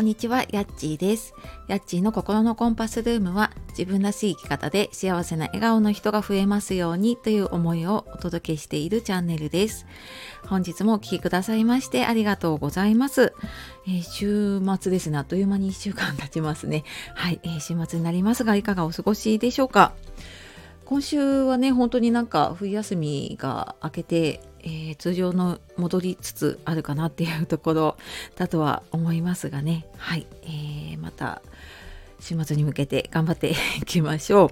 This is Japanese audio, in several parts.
こんにちは、やっちーです。やっちーの心のコンパスルームは自分らしい生き方で幸せな笑顔の人が増えますようにという思いをお届けしているチャンネルです。本日もお聴きくださいましてありがとうございます。えー、週末ですね、あっという間に1週間経ちますね。はい、えー、週末になりますがいかがお過ごしでしょうか？今週はね、本当になんか冬休みが明けてえー、通常の戻りつつあるかなっていうところだとは思いますがねはい、えー、また週末に向けて頑張って いきましょ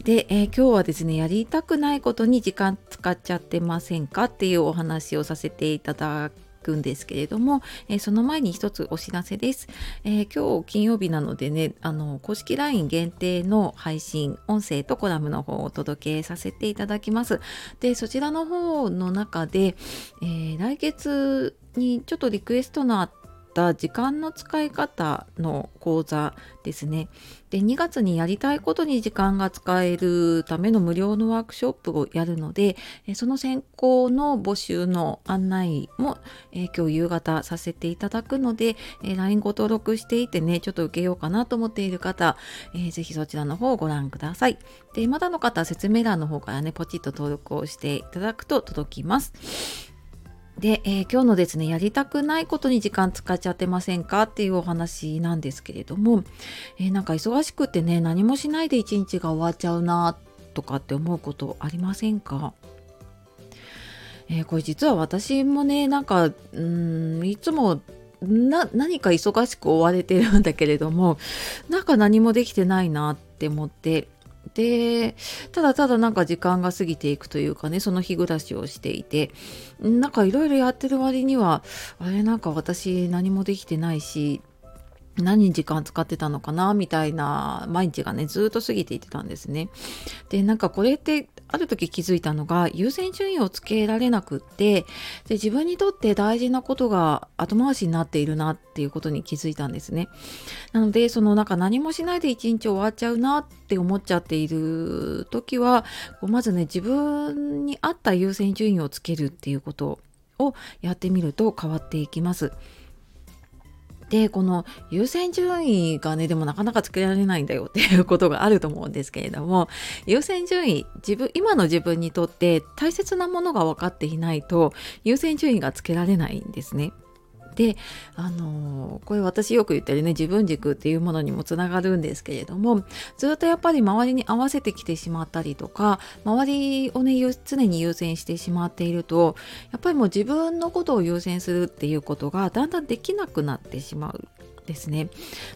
う。で、えー、今日はですねやりたくないことに時間使っちゃってませんかっていうお話をさせていただくんですけれども、えー、その前に一つお知らせです、えー、今日金曜日なのでねあの公式 LINE 限定の配信音声とコラムの方をお届けさせていただきます。でそちらの方の中で、えー、来月にちょっとリクエストのあっった時間の使い方の講座ですね。で2月にやりたいことに時間が使えるための無料のワークショップをやるのでその先行の募集の案内も、え今日夕方させていただくので、え LINE ご登録していてねちょっと受けようかなと思っている方、えー、ぜひそちらの方をご覧ください。でまだの方は説明欄の方からねポチッと登録をしていただくと届きます。で、えー、今日のですねやりたくないことに時間使っちゃってませんかっていうお話なんですけれども、えー、なんか忙しくてね何もしないで一日が終わっちゃうなとかって思うことありませんか？えー、これ実は私もねなんかうんいつもな何か忙しく追われてるんだけれどもなんか何もできてないなって思ってでただただなんか時間が過ぎていくというかねその日暮らしをしていてなんかいろいろやってる割にはあれなんか私何もできてないし何時間使ってたのかなみたいな毎日がねずっと過ぎていってたんですね。でなんかこれってある時気づいたのが優先順位をつけられなくってで自分にとって大事なことが後回しになっているなっていうことに気づいたんですね。なのでそのなんか何もしないで一日終わっちゃうなって思っちゃっている時はまずね自分に合った優先順位をつけるっていうことをやってみると変わっていきます。でこの優先順位がねでもなかなかつけられないんだよっていうことがあると思うんですけれども優先順位自分今の自分にとって大切なものが分かっていないと優先順位がつけられないんですね。であのこれ私よく言ってるね自分軸っていうものにもつながるんですけれどもずっとやっぱり周りに合わせてきてしまったりとか周りをね常に優先してしまっているとやっぱりもう自分のことを優先するっていうことがだんだんできなくなってしまうんですね。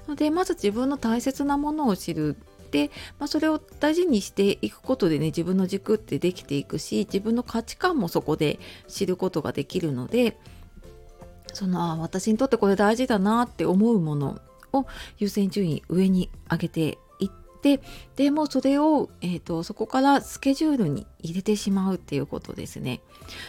のでまず自分の大切なものを知るで、まあ、それを大事にしていくことでね自分の軸ってできていくし自分の価値観もそこで知ることができるのでその私にとってこれ大事だなって思うものを優先順位上に上げていってでもそれを、えーと、そこからスケジュールに入れてしまうっていうことですね。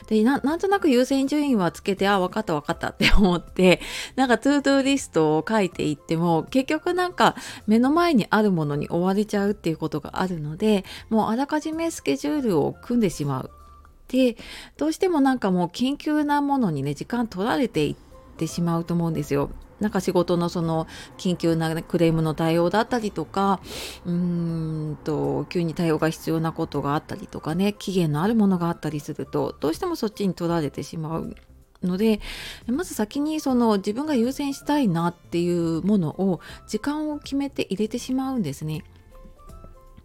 でなんとなく優先順位はつけてあ分かった分かったって思って なんかトゥードゥーリストを書いていっても結局なんか目の前にあるものに追われちゃうっていうことがあるのでもうあらかじめスケジュールを組んでしまうでどうしてもなんかもう緊急なものにね時間取られていってしまうと思うんですよ。なんか仕事のその緊急なクレームの対応だったりとかうーんと急に対応が必要なことがあったりとかね期限のあるものがあったりするとどうしてもそっちに取られてしまうのでまず先にその自分が優先したいなっていうものを時間を決めて入れてしまうんですね。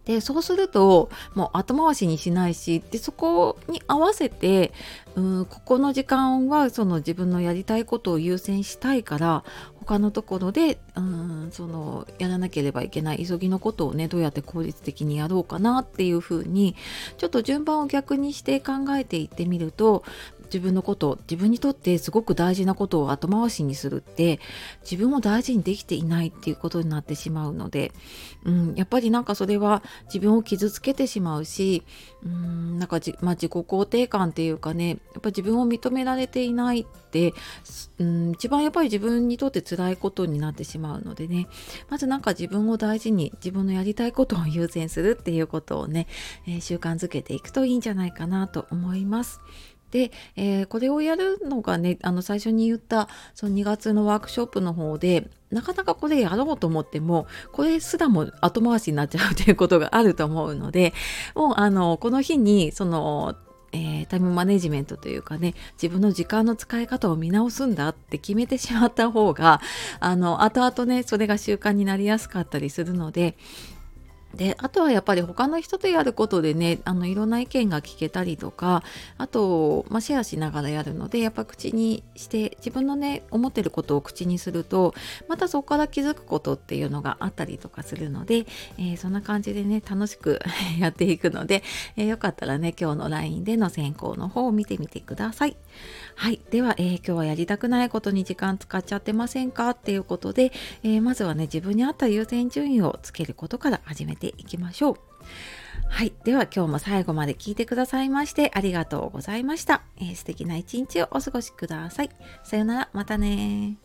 でそうするともう後回しにしないしでそこに合わせてうんここの時間はその自分のやりたいことを優先したいから他のところでうんそのやらなければいけない急ぎのことをねどうやって効率的にやろうかなっていうふうにちょっと順番を逆にして考えていってみると自分のこと自分にとってすごく大事なことを後回しにするって自分を大事にできていないっていうことになってしまうので、うん、やっぱりなんかそれは自分を傷つけてしまうし、うん、なんかじ、まあ、自己肯定感っていうかねやっぱ自分を認められていないって、うん、一番やっぱり自分にとって辛いことになってしまうのでねまずなんか自分を大事に自分のやりたいことを優先するっていうことをね、えー、習慣づけていくといいんじゃないかなと思います。で、えー、これをやるのがねあの最初に言ったその2月のワークショップの方でなかなかこれやろうと思ってもこれすらも後回しになっちゃうということがあると思うのでもうあのこの日にそのえー、タイムマネジメントというかね自分の時間の使い方を見直すんだって決めてしまった方があの後々ねそれが習慣になりやすかったりするのでであとはやっぱり他の人とやることでねあのいろんな意見が聞けたりとかあと、まあ、シェアしながらやるのでやっぱ口にして自分のね思ってることを口にするとまたそこから気づくことっていうのがあったりとかするので、えー、そんな感じでね楽しく やっていくので、えー、よかったらね今日の LINE での選考の方を見てみてください。はい。では、えー、今日はやりたくないことに時間使っちゃってませんか？っていうことで、えー、まずはね、自分に合った優先順位をつけることから始めてていきましょう。はい。では今日も最後まで聞いてくださいましてありがとうございました。えー、素敵な一日をお過ごしください。さよなら、またね